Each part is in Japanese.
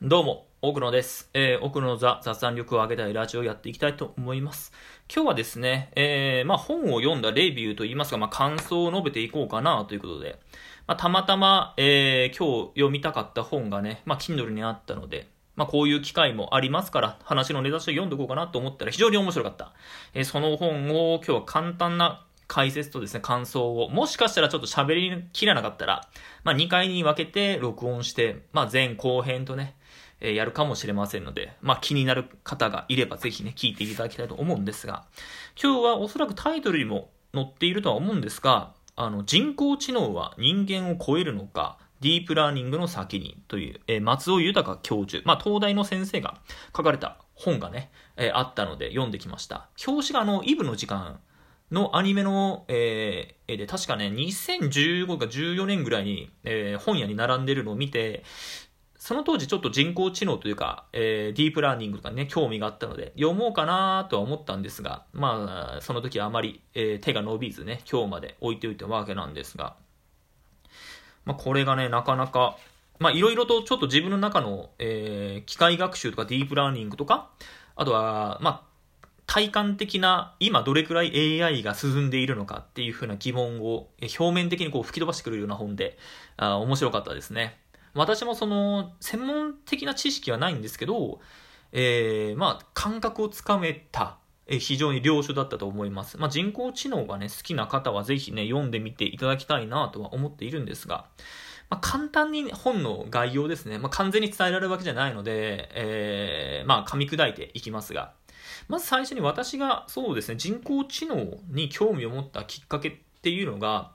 どうも、奥野です。えー、奥野座雑談力を上げたいラジオをやっていきたいと思います。今日はですね、えー、まあ本を読んだレビューといいますか、まあ感想を述べていこうかなということで、まあたまたま、えー、今日読みたかった本がね、まあ Kindle にあったので、まあこういう機会もありますから、話のネタとして読んでおこうかなと思ったら非常に面白かった。えー、その本を今日は簡単な解説とですね、感想を、もしかしたらちょっと喋りきらなかったら、まあ2回に分けて録音して、まあ前後編とね、えやるかもしれませんので、まあ気になる方がいればぜひね、聞いていただきたいと思うんですが、今日はおそらくタイトルにも載っているとは思うんですが、あの、人工知能は人間を超えるのか、ディープラーニングの先にという、えー松尾豊教授、まあ東大の先生が書かれた本がね、えーあったので読んできました。表紙があの、イブの時間のアニメの、えーで、確かね、2015か14年ぐらいに、えー本屋に並んでるのを見て、その当時ちょっと人工知能というか、えーディープラーニングとかね、興味があったので、読もうかなとは思ったんですが、まあ、その時はあまり、えー手が伸びずね、今日まで置いておいたわけなんですが、まあ、これがね、なかなか、まあ、いろいろとちょっと自分の中の、えー機械学習とかディープラーニングとか、あとは、まあ、体感的な今どれくらい AI が進んでいるのかっていうふうな疑問を表面的にこう吹き飛ばしてくれるような本で、あ面白かったですね。私もその専門的な知識はないんですけど、えーまあ感覚をつかめた、えー非常に良書だったと思います。まあ人工知能がね好きな方はぜひね読んでみていただきたいなとは思っているんですが、まあ、簡単に本の概要ですね、まあ、完全に伝えられるわけじゃないので、えーまあ噛み砕いていきますが、まず最初に私がそうですね人工知能に興味を持ったきっかけっていうのが、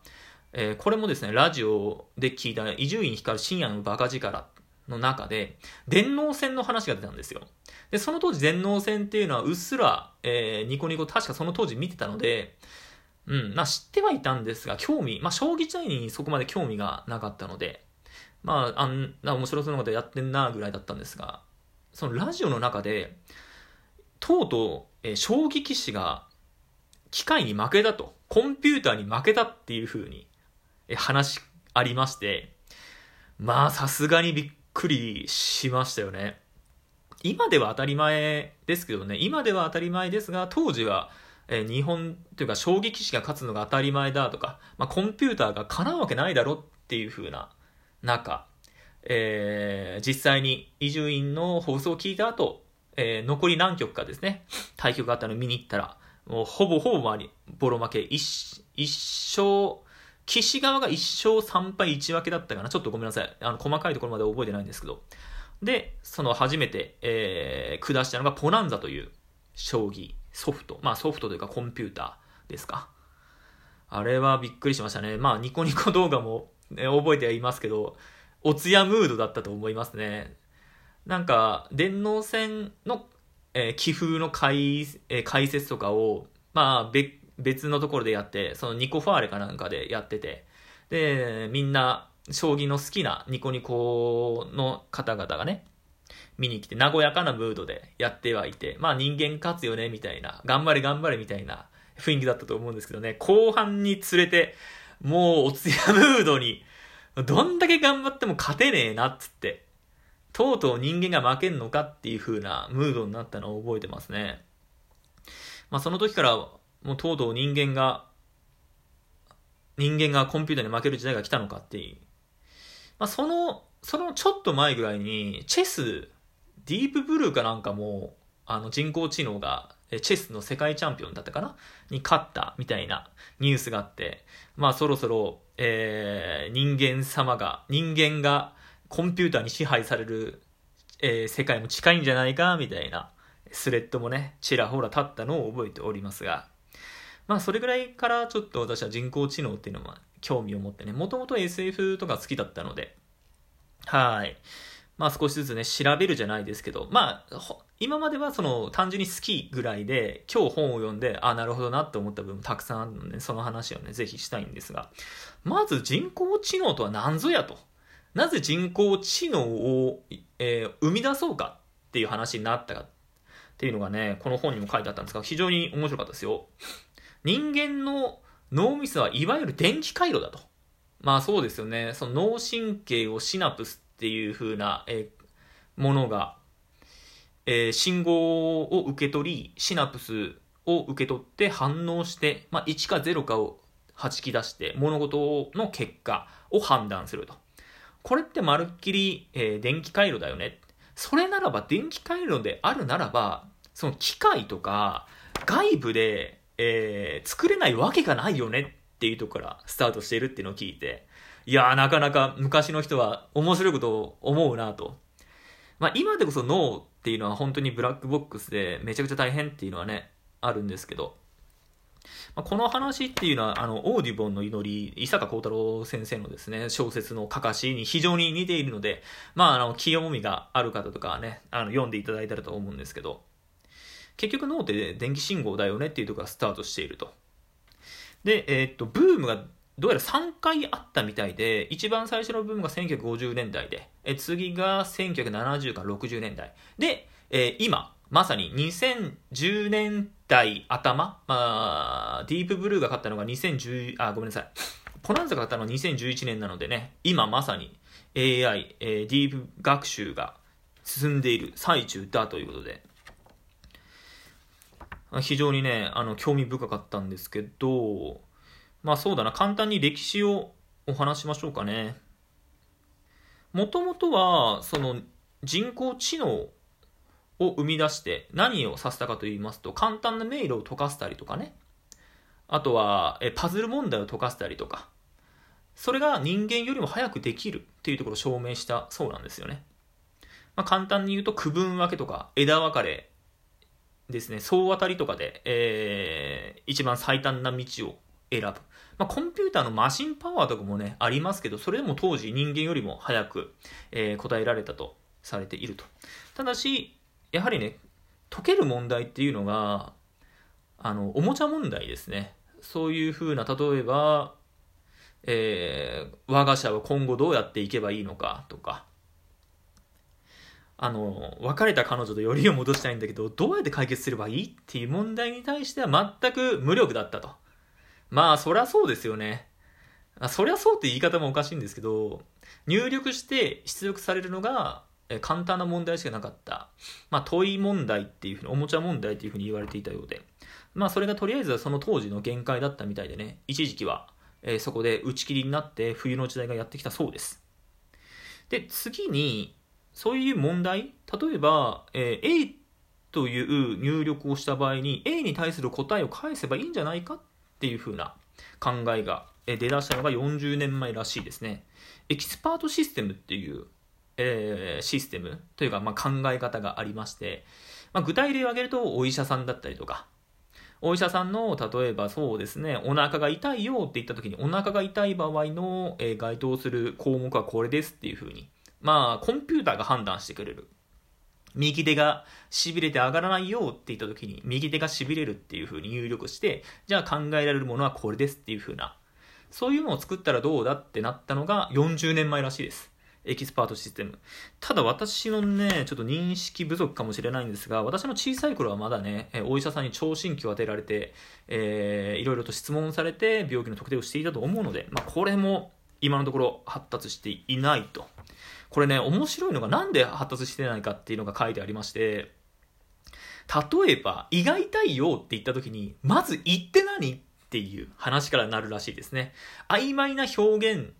えーこれもですね、ラジオで聞いた伊集院光深夜のバカ力の中で、電脳戦の話が出たんですよ。で、その当時電脳戦っていうのはうっすら、えーニコニコ確かその当時見てたので、うん、まあ知ってはいたんですが、興味、まあ将棋自体にそこまで興味がなかったので、まああんな面白そうなことやってんなぐらいだったんですが、そのラジオの中で、とうとう、えー将棋棋士が機械に負けたと、コンピューターに負けたっていう風に話ありまして、まあさすがにびっくりしましたよね。今では当たり前ですけどね、今では当たり前ですが、当時は、え日本というか将棋棋士が勝つのが当たり前だとか、まあ、コンピューターがかなうわけないだろっていう風な中、えー実際に伊集院の放送を聞いた後、えー残り何局かですね、対局があったのを見に行ったら、もうほぼほぼ周り、ボロ負け、一一勝、騎士側が1勝3敗1分けだったかな。ちょっとごめんなさい。あの、細かいところまで覚えてないんですけど。で、その初めて、えー、下したのがポナンザという将棋、ソフト。まあソフトというかコンピューターですか。あれはびっくりしましたね。まあニコニコ動画も、ね、覚えてはいますけど、おつやムードだったと思いますね。なんか、電脳戦の、えー、棋風の解,、えー解説とかを、まあ別、別のところでやって、そのニコファーレかなんかでやってて、で、みんな、将棋の好きなニコニコの方々がね、見に来て、和やかなムードでやってはいて、まあ人間勝つよね、みたいな、頑張れ頑張れみたいな雰囲気だったと思うんですけどね、後半につれて、もうおつやムードに、どんだけ頑張っても勝てねえなっつって、とうとう人間が負けんのかっていう風なムードになったのを覚えてますね。まあその時から、もうとうとう人間が、人間がコンピューターに負ける時代が来たのかっていう。まあその、そのちょっと前ぐらいに、チェス、ディープブルーかなんかも、あの人工知能が、チェスの世界チャンピオンだったかな？に勝ったみたいなニュースがあって、まあそろそろ、えー人間様が、人間がコンピューターに支配される、えー世界も近いんじゃないかみたいなスレッドもね、ちらほら立ったのを覚えておりますが、まあそれぐらいからちょっと私は人工知能っていうのは興味を持ってね、もともと SF とか好きだったので、はい。まあ少しずつね、調べるじゃないですけど、まあ、今まではその単純に好きぐらいで、今日本を読んで、あ、なるほどなって思った部分もたくさんあるので、その話をね、ぜひしたいんですが、まず人工知能とは何ぞやと。なぜ人工知能を、えー生み出そうかっていう話になったかっていうのがね、この本にも書いてあったんですが、非常に面白かったですよ。人間の脳みそはいわゆる電気回路だと。まあそうですよね。その脳神経をシナプスっていう風な、えーものが、えー、信号を受け取り、シナプスを受け取って反応して、まあ、1か0かを弾き出して物事の結果を判断すると。これってまるっきり、えー、電気回路だよね。それならば電気回路であるならば、その機械とか外部で、えー、作れないわけがないよねっていうとこからスタートしているっていうのを聞いて、いやーなかなか昔の人は面白いことを思うなと。まあ今でこそ脳っていうのは本当にブラックボックスでめちゃくちゃ大変っていうのはね、あるんですけど、まあ、この話っていうのは、あの、オーディボンの祈り、伊坂幸太郎先生のですね、小説の書かしに非常に似ているので、まあ、あの、清みがある方とかはね、あの、読んでいただいたらと思うんですけど、結局脳って電気信号だよねっていうところがスタートしていると。で、えー、っと、ブームがどうやら3回あったみたいで、一番最初のブームが1950年代で、え次が1970から60年代。で、えー、今、まさに2010年代頭、まあ、ディープブルーが勝ったのが2010、あ、ごめんなさい。ポナンザが勝ったのは2011年なのでね、今まさに AI、えー、ディープ学習が進んでいる最中だということで、非常にね、あの、興味深かったんですけど、まあそうだな、簡単に歴史をお話しましょうかね。もともとは、その人工知能を生み出して何をさせたかと言いますと簡単な迷路を解かせたりとかね。あとはえパズル問題を解かせたりとか。それが人間よりも早くできるっていうところを証明したそうなんですよね、まあ、簡単に言うと区分分けとか枝分かれですね総当たりとかで、えー、一番最短な道を選ぶ、まあ、コンピューターのマシンパワーとかもねありますけどそれでも当時人間よりも早く、えー、答えられたとされていると。ただしやはりね解ける問題っていうのがあのおもちゃ問題ですね。そういうふうな例えば、えー、我が社は今後どうやっていけばいいのかとかあの別れた彼女とよりを戻したいんだけどどうやって解決すればいいっていう問題に対しては全く無力だったと。まあそりゃそうですよね。あそりゃそうって言い方もおかしいんですけど入力して出力されるのがえ簡単な問題しかなかった、まあ、問い問題っていうふうに、おもちゃ問題っていうふうに言われていたようで、まあ、それがとりあえずはその当時の限界だったみたいでね、一時期は、えー、そこで打ち切りになって冬の時代がやってきたそうです。で、次に、そういう問題、例えば、えー、A という入力をした場合に A に対する答えを返せばいいんじゃないかっていうふうな考えが出だしたのが40年前らしいですね。エキスパートシステムっていうえー、システムというか、まあ、考え方がありまして、まあ、具体例を挙げるとお医者さんだったりとかお医者さんの例えばそうですねお腹が痛いよって言った時にお腹が痛い場合の、え、該当する項目はこれですっていうふうにまあコンピューターが判断してくれる右手が痺れて上がらないよって言った時に右手が痺れるっていうふうに入力してじゃあ考えられるものはこれですっていうふうなそういうのを作ったらどうだってなったのが40年前らしいですエキスパートシステム。ただ私のね、ちょっと認識不足かもしれないんですが、私の小さい頃はまだね、お医者さんに聴診器を当てられて、えー、いろいろと質問されて病気の特定をしていたと思うので、まあ、これも今のところ発達していないと。これね、面白いのがなんで発達してないかっていうのが書いてありまして、例えば、胃が痛いよって言った時に、まず胃って何っていう話からなるらしいですね。曖昧な表現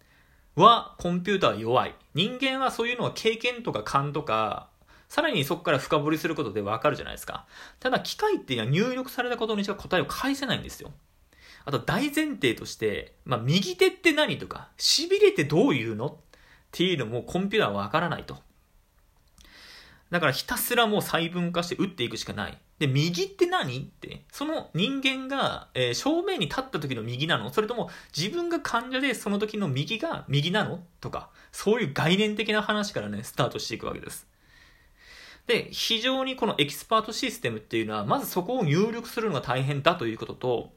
はコンピューター弱い。人間はそういうのは経験とか勘とか、さらにそこから深掘りすることでわかるじゃないですか。ただ機械っていうのは入力されたことにしか答えを返せないんですよ。あと大前提として、まあ、右手って何とか、痺れてどういうのっていうのもコンピューターはわからないと。だからひたすらもう細分化して打っていくしかない。で、右って何？って、その人間が、えー、正面に立った時の右なの？それとも自分が患者でその時の右が右なの？とか、そういう概念的な話からね、スタートしていくわけです。で、非常にこのエキスパートシステムっていうのは、まずそこを入力するのが大変だということと、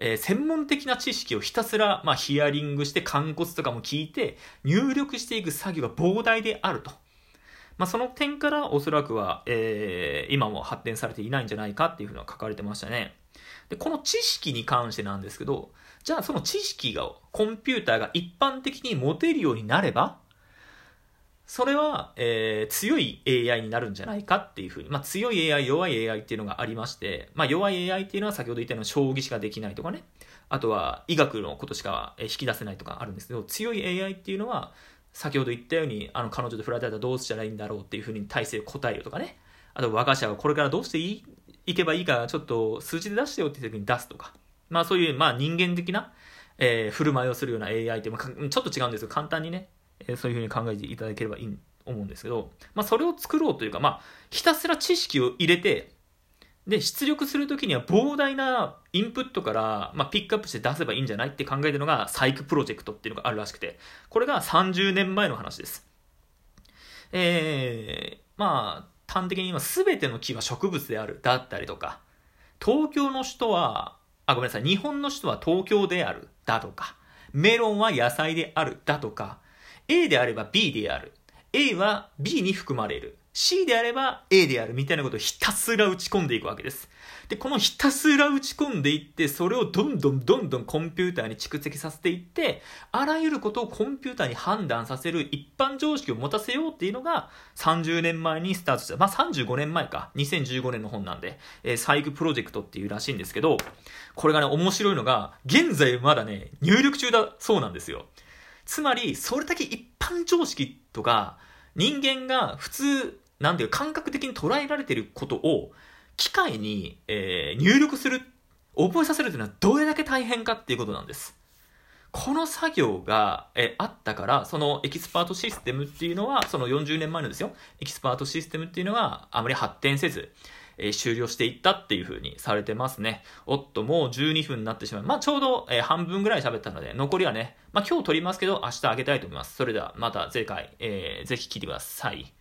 えー、専門的な知識をひたすら、まあ、ヒアリングして、肝骨とかも聞いて、入力していく作業が膨大であると。まあ、その点からおそらくは、えー、今も発展されていないんじゃないかっていうふうには書かれてましたね。で、この知識に関してなんですけど、じゃあその知識が、コンピューターが一般的に持てるようになれば、それは、えー、強い AI になるんじゃないかっていうふうに、まあ、強い AI、弱い AI っていうのがありまして、まあ、弱い AI っていうのは先ほど言ったような将棋しかできないとかね、あとは医学のことしか引き出せないとかあるんですけど、強い AI っていうのは、先ほど言ったように、あの、彼女と振られたらどうしたらいいんだろうっていうふうに体制答えるとかね、あと我が社はこれからどうしていいいけばいいか、ちょっと数字で出してよって時に出すとか、まあそういう、まあ人間的な、えー、振る舞いをするような AI って、まあ、ちょっと違うんですけど、簡単にね、え、そういうふうに考えていただければいいと思うんですけど、まあ、それを作ろうというか、まあ、ひたすら知識を入れて、で、出力するときには膨大なインプットから、まあ、ピックアップして出せばいいんじゃないって考えてるのが、サイクプロジェクトっていうのがあるらしくて、これが30年前の話です。えー、まあ、端的に言います。べての木は植物である、だったりとか、東京の首都は、あ、ごめんなさい、日本の首都は東京である、だとか、メロンは野菜である、だとか、A であれば B である、A は B に含まれる。C であれば A であるみたいなことをひたすら打ち込んでいくわけです。で、このひたすら打ち込んでいって、それをどんどんどんどんコンピューターに蓄積させていって、あらゆることをコンピューターに判断させる一般常識を持たせようっていうのが30年前にスタートした。まあ、35年前か。2015年の本なんで、えー、サイクプロジェクトっていうらしいんですけど、これがね、面白いのが、現在まだね、入力中だそうなんですよ。つまり、それだけ一般常識とか、人間が普通、なんていう感覚的に捉えられてることを、機械に、えー、入力する、覚えさせるというのはどれだけ大変かっていうことなんです。この作業が、えあったから、そのエキスパートシステムっていうのは、その40年前のですよ、エキスパートシステムっていうのがあまり発展せず、え終了していったっていう風にされてますね。おっと、もう12分になってしまう。まあ、ちょうど、え半分ぐらい喋ったので、残りはね、まあ、今日撮りますけど、明日あげたいと思います。それでは、また次回、えー、ぜひ聞いてください。